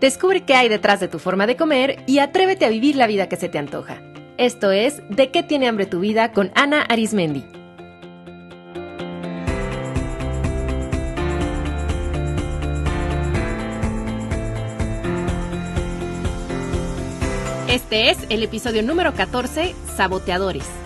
Descubre qué hay detrás de tu forma de comer y atrévete a vivir la vida que se te antoja. Esto es De qué tiene hambre tu vida con Ana Arismendi. Este es el episodio número 14, Saboteadores.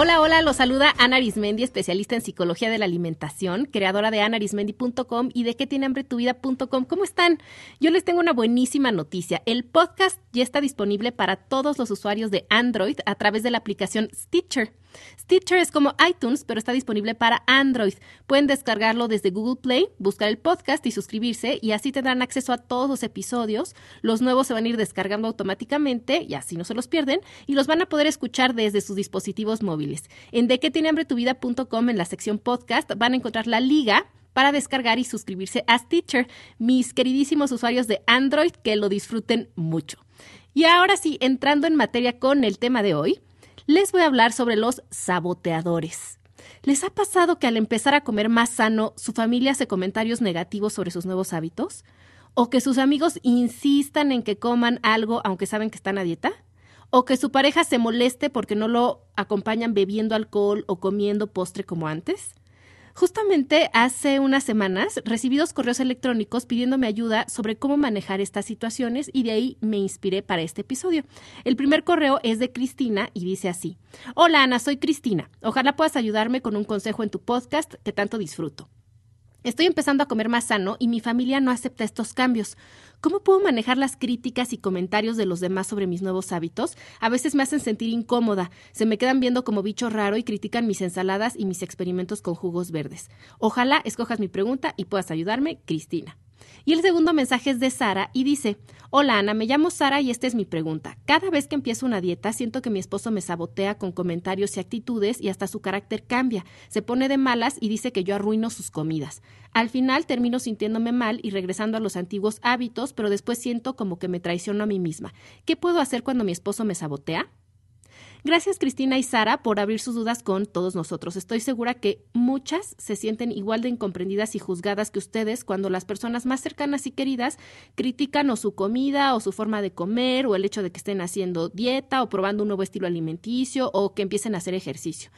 Hola, hola, los saluda Ana Arismendi, especialista en psicología de la alimentación, creadora de anarismendi.com y de qué tiene hambre tu vida.com. ¿Cómo están? Yo les tengo una buenísima noticia. El podcast ya está disponible para todos los usuarios de Android a través de la aplicación Stitcher. Stitcher es como iTunes, pero está disponible para Android. Pueden descargarlo desde Google Play, buscar el podcast y suscribirse y así tendrán acceso a todos los episodios. Los nuevos se van a ir descargando automáticamente y así no se los pierden y los van a poder escuchar desde sus dispositivos móviles. En de en la sección podcast van a encontrar la liga para descargar y suscribirse a Stitcher. Mis queridísimos usuarios de Android, que lo disfruten mucho. Y ahora sí, entrando en materia con el tema de hoy, les voy a hablar sobre los saboteadores. ¿Les ha pasado que al empezar a comer más sano, su familia hace comentarios negativos sobre sus nuevos hábitos? ¿O que sus amigos insistan en que coman algo aunque saben que están a dieta? ¿O que su pareja se moleste porque no lo acompañan bebiendo alcohol o comiendo postre como antes? Justamente hace unas semanas recibí dos correos electrónicos pidiéndome ayuda sobre cómo manejar estas situaciones y de ahí me inspiré para este episodio. El primer correo es de Cristina y dice así. Hola Ana, soy Cristina. Ojalá puedas ayudarme con un consejo en tu podcast que tanto disfruto. Estoy empezando a comer más sano y mi familia no acepta estos cambios. ¿Cómo puedo manejar las críticas y comentarios de los demás sobre mis nuevos hábitos? A veces me hacen sentir incómoda, se me quedan viendo como bicho raro y critican mis ensaladas y mis experimentos con jugos verdes. Ojalá escojas mi pregunta y puedas ayudarme, Cristina. Y el segundo mensaje es de Sara y dice, Hola Ana, me llamo Sara y esta es mi pregunta. Cada vez que empiezo una dieta siento que mi esposo me sabotea con comentarios y actitudes y hasta su carácter cambia. Se pone de malas y dice que yo arruino sus comidas. Al final termino sintiéndome mal y regresando a los antiguos hábitos, pero después siento como que me traiciono a mí misma. ¿Qué puedo hacer cuando mi esposo me sabotea? Gracias Cristina y Sara por abrir sus dudas con todos nosotros. Estoy segura que muchas se sienten igual de incomprendidas y juzgadas que ustedes cuando las personas más cercanas y queridas critican o su comida o su forma de comer o el hecho de que estén haciendo dieta o probando un nuevo estilo alimenticio o que empiecen a hacer ejercicio.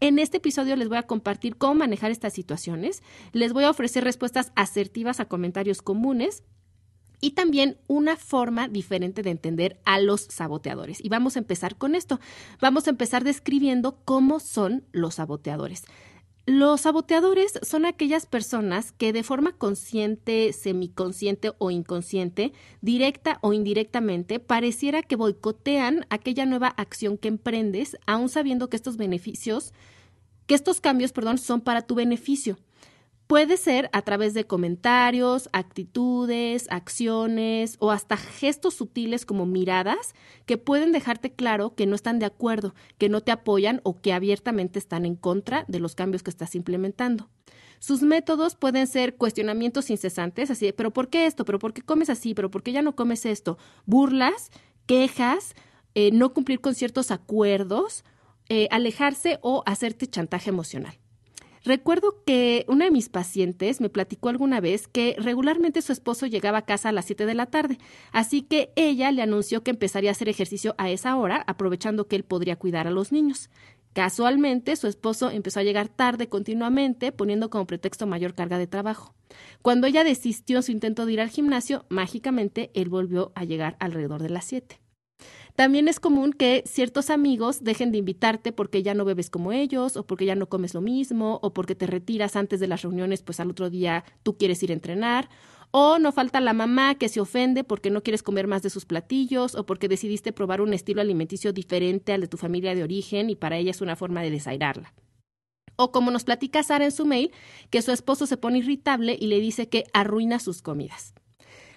En este episodio les voy a compartir cómo manejar estas situaciones, les voy a ofrecer respuestas asertivas a comentarios comunes y también una forma diferente de entender a los saboteadores. Y vamos a empezar con esto. Vamos a empezar describiendo cómo son los saboteadores. Los saboteadores son aquellas personas que de forma consciente, semiconsciente o inconsciente, directa o indirectamente, pareciera que boicotean aquella nueva acción que emprendes, aun sabiendo que estos beneficios, que estos cambios, perdón, son para tu beneficio. Puede ser a través de comentarios, actitudes, acciones o hasta gestos sutiles como miradas que pueden dejarte claro que no están de acuerdo, que no te apoyan o que abiertamente están en contra de los cambios que estás implementando. Sus métodos pueden ser cuestionamientos incesantes, así, pero ¿por qué esto? ¿Pero por qué comes así? ¿Pero por qué ya no comes esto? Burlas, quejas, eh, no cumplir con ciertos acuerdos, eh, alejarse o hacerte chantaje emocional. Recuerdo que una de mis pacientes me platicó alguna vez que regularmente su esposo llegaba a casa a las 7 de la tarde, así que ella le anunció que empezaría a hacer ejercicio a esa hora, aprovechando que él podría cuidar a los niños. Casualmente, su esposo empezó a llegar tarde continuamente, poniendo como pretexto mayor carga de trabajo. Cuando ella desistió en su intento de ir al gimnasio, mágicamente él volvió a llegar alrededor de las 7. También es común que ciertos amigos dejen de invitarte porque ya no bebes como ellos, o porque ya no comes lo mismo, o porque te retiras antes de las reuniones, pues al otro día tú quieres ir a entrenar, o no falta la mamá que se ofende porque no quieres comer más de sus platillos, o porque decidiste probar un estilo alimenticio diferente al de tu familia de origen y para ella es una forma de desairarla. O como nos platica Sara en su mail, que su esposo se pone irritable y le dice que arruina sus comidas.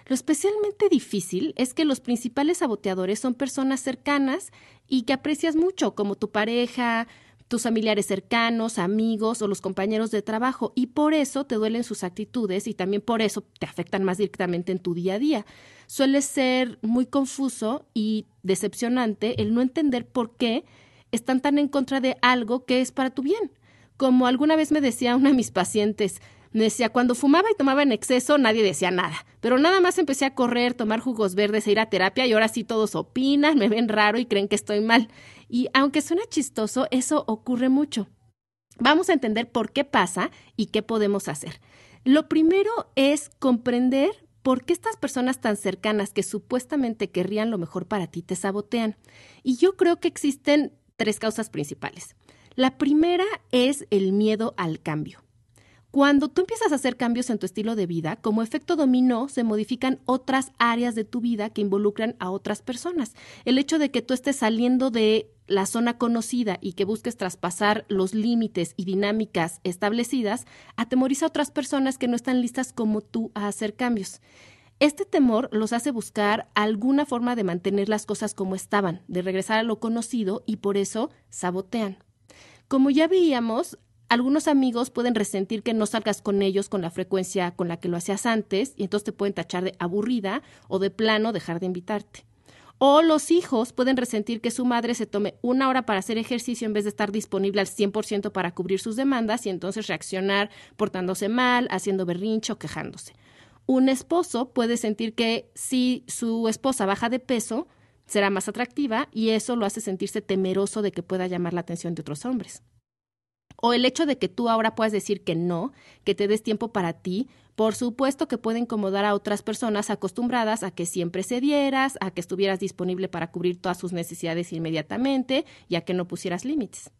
Lo especialmente difícil es que los principales saboteadores son personas cercanas y que aprecias mucho, como tu pareja, tus familiares cercanos, amigos o los compañeros de trabajo, y por eso te duelen sus actitudes y también por eso te afectan más directamente en tu día a día. Suele ser muy confuso y decepcionante el no entender por qué están tan en contra de algo que es para tu bien. Como alguna vez me decía una de mis pacientes, Decía, cuando fumaba y tomaba en exceso, nadie decía nada. Pero nada más empecé a correr, tomar jugos verdes e ir a terapia y ahora sí todos opinan, me ven raro y creen que estoy mal. Y aunque suena chistoso, eso ocurre mucho. Vamos a entender por qué pasa y qué podemos hacer. Lo primero es comprender por qué estas personas tan cercanas que supuestamente querrían lo mejor para ti te sabotean. Y yo creo que existen tres causas principales. La primera es el miedo al cambio. Cuando tú empiezas a hacer cambios en tu estilo de vida, como efecto dominó, se modifican otras áreas de tu vida que involucran a otras personas. El hecho de que tú estés saliendo de la zona conocida y que busques traspasar los límites y dinámicas establecidas, atemoriza a otras personas que no están listas como tú a hacer cambios. Este temor los hace buscar alguna forma de mantener las cosas como estaban, de regresar a lo conocido y por eso sabotean. Como ya veíamos, algunos amigos pueden resentir que no salgas con ellos con la frecuencia con la que lo hacías antes y entonces te pueden tachar de aburrida o de plano dejar de invitarte. O los hijos pueden resentir que su madre se tome una hora para hacer ejercicio en vez de estar disponible al 100% para cubrir sus demandas y entonces reaccionar portándose mal, haciendo berrincho o quejándose. Un esposo puede sentir que si su esposa baja de peso, será más atractiva y eso lo hace sentirse temeroso de que pueda llamar la atención de otros hombres. O el hecho de que tú ahora puedas decir que no, que te des tiempo para ti, por supuesto que puede incomodar a otras personas acostumbradas a que siempre cedieras, a que estuvieras disponible para cubrir todas sus necesidades inmediatamente y a que no pusieras límites.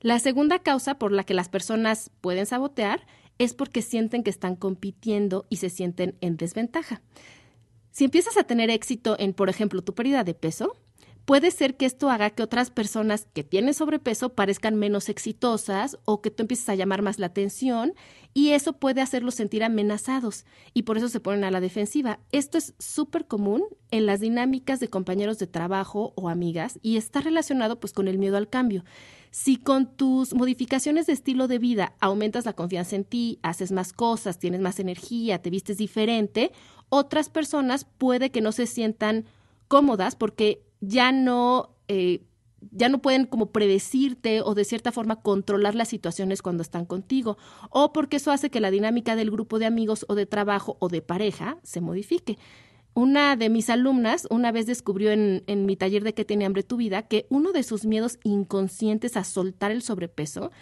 La segunda causa por la que las personas pueden sabotear es porque sienten que están compitiendo y se sienten en desventaja. Si empiezas a tener éxito en, por ejemplo, tu pérdida de peso, puede ser que esto haga que otras personas que tienen sobrepeso parezcan menos exitosas o que tú empieces a llamar más la atención y eso puede hacerlos sentir amenazados y por eso se ponen a la defensiva. Esto es súper común en las dinámicas de compañeros de trabajo o amigas y está relacionado pues con el miedo al cambio. Si con tus modificaciones de estilo de vida aumentas la confianza en ti, haces más cosas, tienes más energía, te vistes diferente, otras personas puede que no se sientan cómodas porque ya no, eh, ya no pueden como predecirte o de cierta forma controlar las situaciones cuando están contigo, o porque eso hace que la dinámica del grupo de amigos o de trabajo o de pareja se modifique. Una de mis alumnas una vez descubrió en, en, mi taller de que tiene hambre tu vida que uno de sus miedos inconscientes a soltar el sobrepeso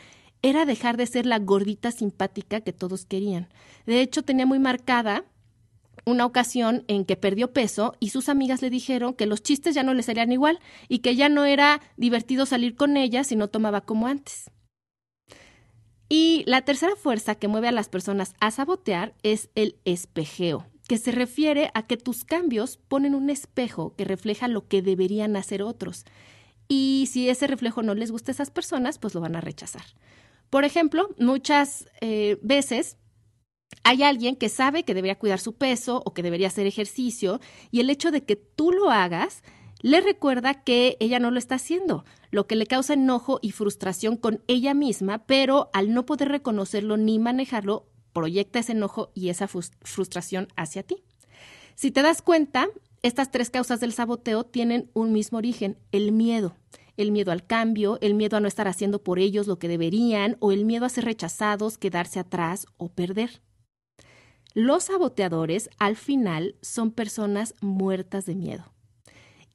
era dejar de ser la gordita simpática que todos querían. De hecho, tenía muy marcada una ocasión en que perdió peso y sus amigas le dijeron que los chistes ya no le salían igual y que ya no era divertido salir con ella si no tomaba como antes. Y la tercera fuerza que mueve a las personas a sabotear es el espejeo, que se refiere a que tus cambios ponen un espejo que refleja lo que deberían hacer otros. Y si ese reflejo no les gusta a esas personas, pues lo van a rechazar. Por ejemplo, muchas eh, veces hay alguien que sabe que debería cuidar su peso o que debería hacer ejercicio y el hecho de que tú lo hagas le recuerda que ella no lo está haciendo, lo que le causa enojo y frustración con ella misma, pero al no poder reconocerlo ni manejarlo, proyecta ese enojo y esa frustración hacia ti. Si te das cuenta, estas tres causas del saboteo tienen un mismo origen, el miedo. El miedo al cambio, el miedo a no estar haciendo por ellos lo que deberían o el miedo a ser rechazados, quedarse atrás o perder. Los saboteadores al final son personas muertas de miedo.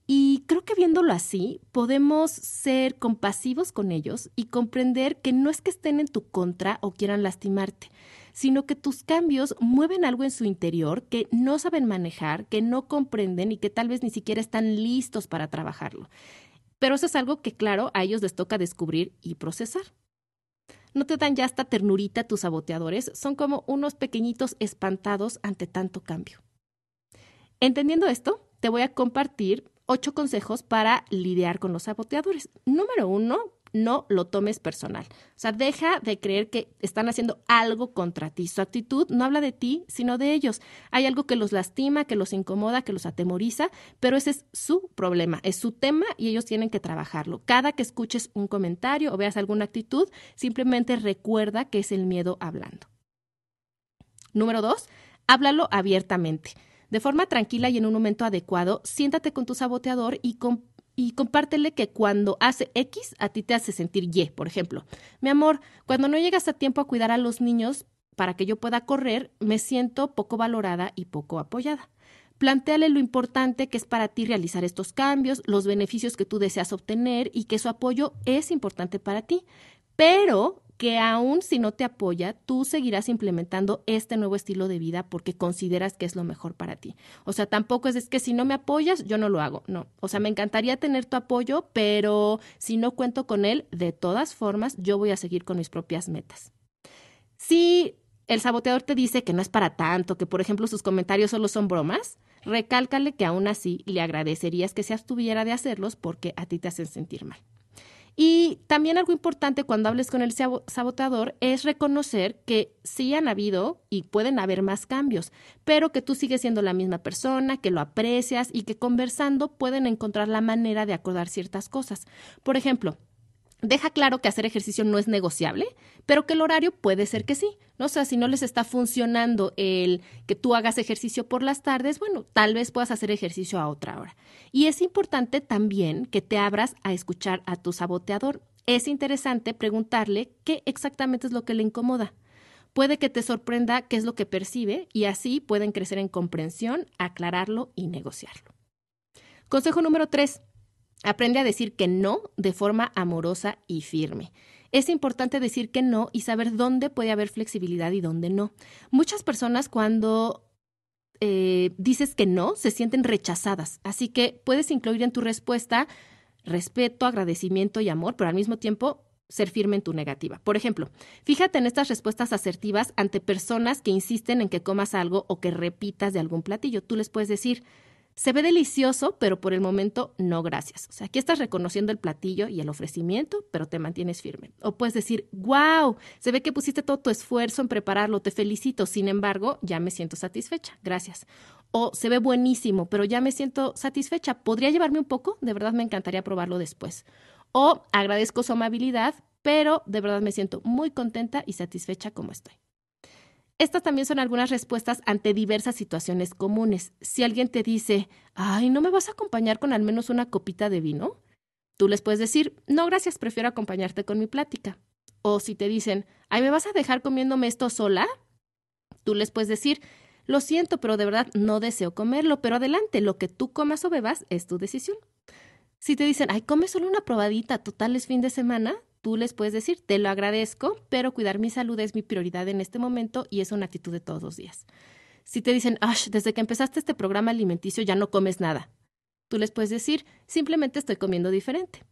Y creo que viéndolo así, podemos ser compasivos con ellos y comprender que no es que estén en tu contra o quieran lastimarte, sino que tus cambios mueven algo en su interior que no saben manejar, que no comprenden y que tal vez ni siquiera están listos para trabajarlo. Pero eso es algo que, claro, a ellos les toca descubrir y procesar. ¿No te dan ya hasta ternurita tus saboteadores? Son como unos pequeñitos espantados ante tanto cambio. Entendiendo esto, te voy a compartir ocho consejos para lidiar con los saboteadores. Número uno, no lo tomes personal. O sea, deja de creer que están haciendo algo contra ti. Su actitud no habla de ti, sino de ellos. Hay algo que los lastima, que los incomoda, que los atemoriza, pero ese es su problema, es su tema y ellos tienen que trabajarlo. Cada que escuches un comentario o veas alguna actitud, simplemente recuerda que es el miedo hablando. Número dos, háblalo abiertamente. De forma tranquila y en un momento adecuado, siéntate con tu saboteador y, con y compártele que cuando hace X, a ti te hace sentir Y, por ejemplo. Mi amor, cuando no llegas a tiempo a cuidar a los niños para que yo pueda correr, me siento poco valorada y poco apoyada. Plantéale lo importante que es para ti realizar estos cambios, los beneficios que tú deseas obtener y que su apoyo es importante para ti. Pero que aún si no te apoya, tú seguirás implementando este nuevo estilo de vida porque consideras que es lo mejor para ti. O sea, tampoco es, que si no me apoyas, yo no lo hago. No, o sea, me encantaría tener tu apoyo, pero si no cuento con él, de todas formas, yo voy a seguir con mis propias metas. Si el saboteador te dice que no es para tanto, que por ejemplo sus comentarios solo son bromas, recálcale que aún así le agradecerías que se abstuviera de hacerlos porque a ti te hacen sentir mal. Y también algo importante cuando hables con el saboteador es reconocer que sí han habido y pueden haber más cambios, pero que tú sigues siendo la misma persona, que lo aprecias y que conversando pueden encontrar la manera de acordar ciertas cosas. Por ejemplo, Deja claro que hacer ejercicio no es negociable, pero que el horario puede ser que sí. ¿no? O sea, si no les está funcionando el que tú hagas ejercicio por las tardes, bueno, tal vez puedas hacer ejercicio a otra hora. Y es importante también que te abras a escuchar a tu saboteador. Es interesante preguntarle qué exactamente es lo que le incomoda. Puede que te sorprenda qué es lo que percibe y así pueden crecer en comprensión, aclararlo y negociarlo. Consejo número tres Aprende a decir que no de forma amorosa y firme. Es importante decir que no y saber dónde puede haber flexibilidad y dónde no. Muchas personas cuando eh, dices que no se sienten rechazadas, así que puedes incluir en tu respuesta respeto, agradecimiento y amor, pero al mismo tiempo ser firme en tu negativa. Por ejemplo, fíjate en estas respuestas asertivas ante personas que insisten en que comas algo o que repitas de algún platillo. Tú les puedes decir, se ve delicioso, pero por el momento no gracias. O sea, aquí estás reconociendo el platillo y el ofrecimiento, pero te mantienes firme. O puedes decir, wow, se ve que pusiste todo tu esfuerzo en prepararlo, te felicito, sin embargo, ya me siento satisfecha, gracias. O se ve buenísimo, pero ya me siento satisfecha, ¿podría llevarme un poco? De verdad me encantaría probarlo después. O agradezco su amabilidad, pero de verdad me siento muy contenta y satisfecha como estoy. Estas también son algunas respuestas ante diversas situaciones comunes. Si alguien te dice, ay, ¿no me vas a acompañar con al menos una copita de vino? Tú les puedes decir, no, gracias, prefiero acompañarte con mi plática. O si te dicen, ay, ¿me vas a dejar comiéndome esto sola? Tú les puedes decir, lo siento, pero de verdad no deseo comerlo, pero adelante, lo que tú comas o bebas es tu decisión. Si te dicen, ay, come solo una probadita, total es fin de semana, tú les puedes decir, te lo agradezco, pero cuidar mi salud es mi prioridad en este momento y es una actitud de todos los días. Si te dicen, Ash, desde que empezaste este programa alimenticio ya no comes nada, tú les puedes decir, simplemente estoy comiendo diferente.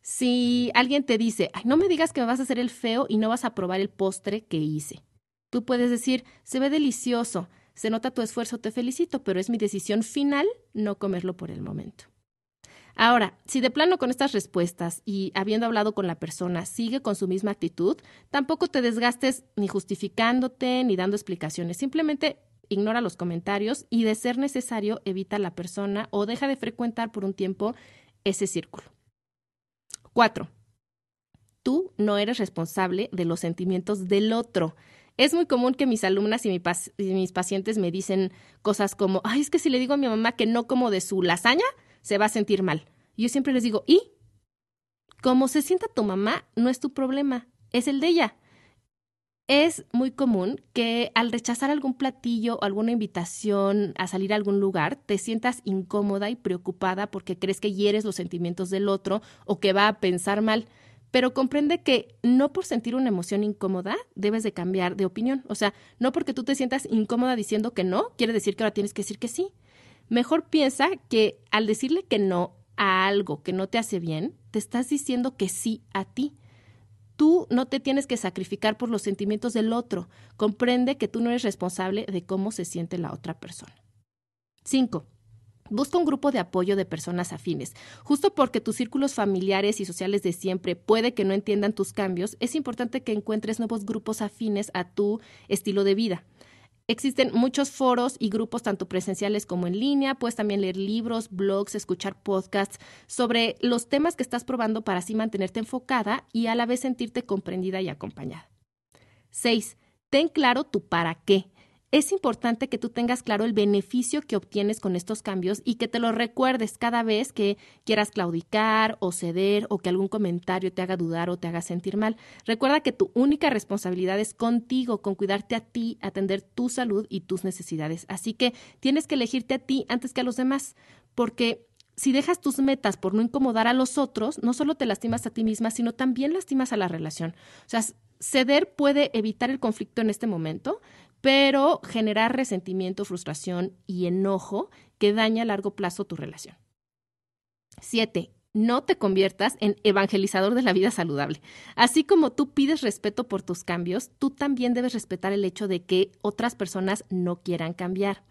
Si alguien te dice, no me digas que me vas a hacer el feo y no vas a probar el postre que hice, tú puedes decir, se ve delicioso, se nota tu esfuerzo, te felicito, pero es mi decisión final no comerlo por el momento. Ahora, si de plano con estas respuestas y habiendo hablado con la persona sigue con su misma actitud, tampoco te desgastes ni justificándote ni dando explicaciones. Simplemente ignora los comentarios y de ser necesario evita a la persona o deja de frecuentar por un tiempo ese círculo. Cuatro, tú no eres responsable de los sentimientos del otro. Es muy común que mis alumnas y, y, mis pacientes me dicen cosas como, ay, es que si le digo a mi mamá que no como de su lasaña, se va a sentir mal. Yo siempre les digo, ¿y? Como se sienta tu mamá, no es tu problema, es el de ella. Es muy común que al rechazar algún platillo o alguna invitación a salir a algún lugar, te sientas incómoda y preocupada porque crees que hieres los sentimientos del otro o que va a pensar mal. Pero comprende que no por sentir una emoción incómoda debes de cambiar de opinión. O sea, no porque tú te sientas incómoda diciendo que no, quiere decir que ahora tienes que decir que sí. Mejor piensa que al decirle que no a algo que no te hace bien, te estás diciendo que sí a ti. Tú no te tienes que sacrificar por los sentimientos del otro. Comprende que tú no eres responsable de cómo se siente la otra persona. 5. Busca un grupo de apoyo de personas afines. Justo porque tus círculos familiares y sociales de siempre puede que no entiendan tus cambios, es importante que encuentres nuevos grupos afines a tu estilo de vida. Existen muchos foros y grupos, tanto presenciales como en línea. Puedes también leer libros, blogs, escuchar podcasts sobre los temas que estás probando para así mantenerte enfocada y a la vez sentirte comprendida y acompañada. 6. Ten claro tu para qué. Es importante que tú tengas claro el beneficio que obtienes con estos cambios y que te lo recuerdes cada vez que quieras claudicar o ceder o que algún comentario te haga dudar o te haga sentir mal. Recuerda que tu única responsabilidad es contigo, con cuidarte a ti, atender tu salud y tus necesidades. Así que tienes que elegirte a ti antes que a los demás, porque si dejas tus metas por no incomodar a los otros, no solo te lastimas a ti misma, sino también lastimas a la relación. O sea, ceder puede evitar el conflicto en este momento, pero generar resentimiento, frustración y enojo que daña a largo plazo tu relación. Siete, no te conviertas en evangelizador de la vida saludable. Así como tú pides respeto por tus cambios, tú también debes respetar el hecho de que otras personas no quieran cambiar.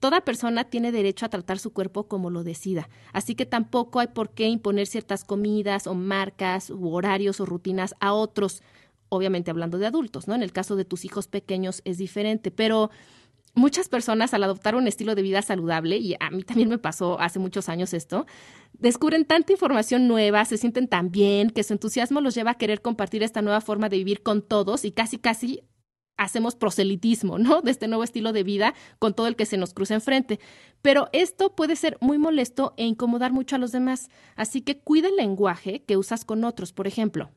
Toda persona tiene derecho a tratar su cuerpo como lo decida, así que tampoco hay por qué imponer ciertas comidas o marcas u horarios o rutinas a otros obviamente hablando de adultos, ¿no? En el caso de tus hijos pequeños es diferente, pero muchas personas al adoptar un estilo de vida saludable, y a mí también me pasó hace muchos años esto, descubren tanta información nueva, se sienten tan bien, que su entusiasmo los lleva a querer compartir esta nueva forma de vivir con todos y casi, casi hacemos proselitismo, ¿no? De este nuevo estilo de vida con todo el que se nos cruza enfrente. Pero esto puede ser muy molesto e incomodar mucho a los demás. Así que cuida el lenguaje que usas con otros. Por ejemplo,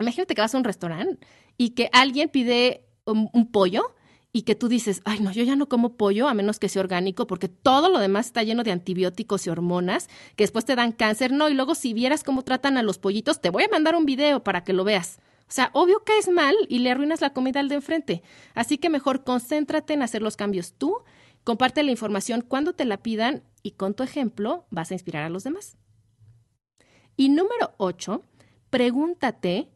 imagínate que vas a un restaurante y que alguien pide un, pollo y que tú dices, ay, no, yo ya no como pollo a menos que sea orgánico porque todo lo demás está lleno de antibióticos y hormonas que después te dan cáncer. No, y luego si vieras cómo tratan a los pollitos, te voy a mandar un video para que lo veas. O sea, obvio que es mal y le arruinas la comida al de enfrente. Así que mejor concéntrate en hacer los cambios tú, comparte la información cuando te la pidan y con tu ejemplo vas a inspirar a los demás. Y número ocho, pregúntate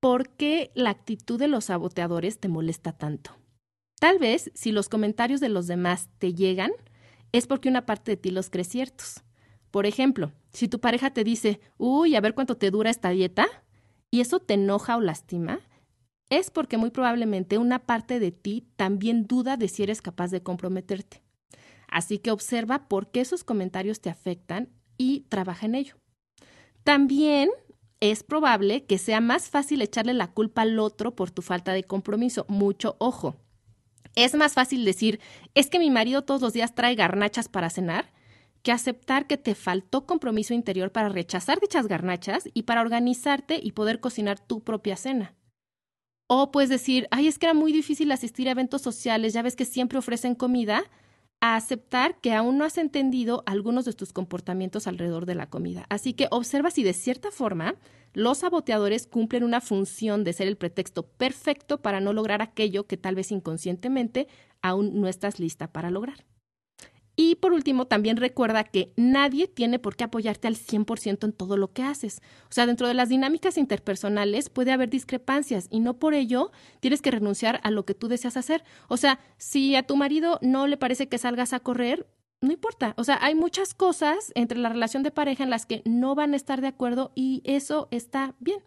¿por qué la actitud de los saboteadores te molesta tanto? Tal vez si los comentarios de los demás te llegan, es porque una parte de ti los cree ciertos. Por ejemplo, si tu pareja te dice, uy, a ver cuánto te dura esta dieta, y eso te enoja o lastima, es porque muy probablemente una parte de ti también duda de si eres capaz de comprometerte. Así que observa por qué esos comentarios te afectan y trabaja en ello. También es probable que sea más fácil echarle la culpa al otro por tu falta de compromiso. Mucho ojo. Es más fácil decir, es que mi marido todos los días trae garnachas para cenar, que aceptar que te faltó compromiso interior para rechazar dichas garnachas y para organizarte y poder cocinar tu propia cena. O puedes decir, ay, es que era muy difícil asistir a eventos sociales, ya ves que siempre ofrecen comida, a aceptar que aún no has entendido algunos de tus comportamientos alrededor de la comida. Así que observa si de cierta forma los saboteadores cumplen una función de ser el pretexto perfecto para no lograr aquello que tal vez inconscientemente aún no estás lista para lograr. Y por último, también recuerda que nadie tiene por qué apoyarte al 100% en todo lo que haces. O sea, dentro de las dinámicas interpersonales puede haber discrepancias y no por ello tienes que renunciar a lo que tú deseas hacer. O sea, si a tu marido no le parece que salgas a correr, no importa. O sea, hay muchas cosas entre la relación de pareja en las que no van a estar de acuerdo y eso está bien.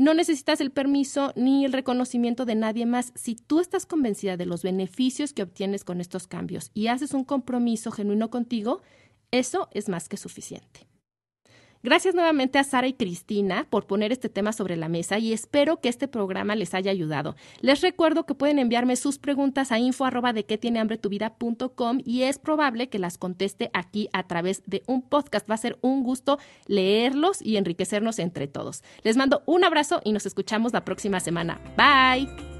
No necesitas el permiso ni el reconocimiento de nadie más. Si tú estás convencida de los beneficios que obtienes con estos cambios y haces un compromiso genuino contigo, eso es más que suficiente. Gracias nuevamente a Sara y Cristina por poner este tema sobre la mesa y espero que este programa les haya ayudado. Les recuerdo que pueden enviarme sus preguntas a info de que tiene hambre tu vida y es probable que las conteste aquí a través de un podcast. Va a ser un gusto leerlos y enriquecernos entre todos. Les mando un abrazo y nos escuchamos la próxima semana. Bye.